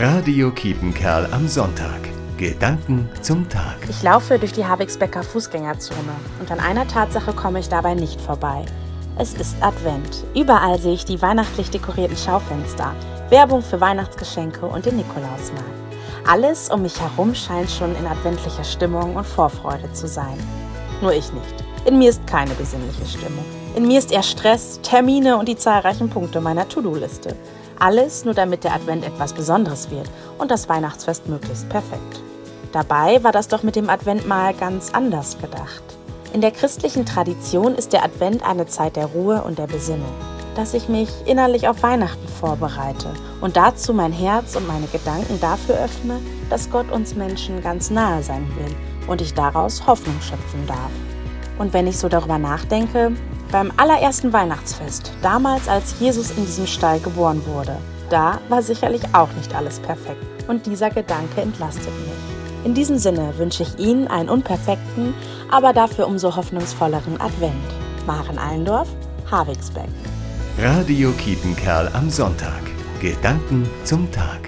Radio Kiepenkerl am Sonntag. Gedanken zum Tag. Ich laufe durch die Havigsbecker Fußgängerzone und an einer Tatsache komme ich dabei nicht vorbei. Es ist Advent. Überall sehe ich die weihnachtlich dekorierten Schaufenster, Werbung für Weihnachtsgeschenke und den Nikolausmarkt. Alles um mich herum scheint schon in adventlicher Stimmung und Vorfreude zu sein. Nur ich nicht. In mir ist keine besinnliche Stimmung. In mir ist eher Stress, Termine und die zahlreichen Punkte meiner To-Do-Liste. Alles nur damit der Advent etwas Besonderes wird und das Weihnachtsfest möglichst perfekt. Dabei war das doch mit dem Advent mal ganz anders gedacht. In der christlichen Tradition ist der Advent eine Zeit der Ruhe und der Besinnung, dass ich mich innerlich auf Weihnachten vorbereite und dazu mein Herz und meine Gedanken dafür öffne, dass Gott uns Menschen ganz nahe sein will und ich daraus Hoffnung schöpfen darf. Und wenn ich so darüber nachdenke, beim allerersten Weihnachtsfest, damals als Jesus in diesem Stall geboren wurde, da war sicherlich auch nicht alles perfekt und dieser Gedanke entlastet mich. In diesem Sinne wünsche ich Ihnen einen unperfekten, aber dafür umso hoffnungsvolleren Advent. Maren Allendorf, Havigsbeck. Radio Kiepenkerl am Sonntag. Gedanken zum Tag.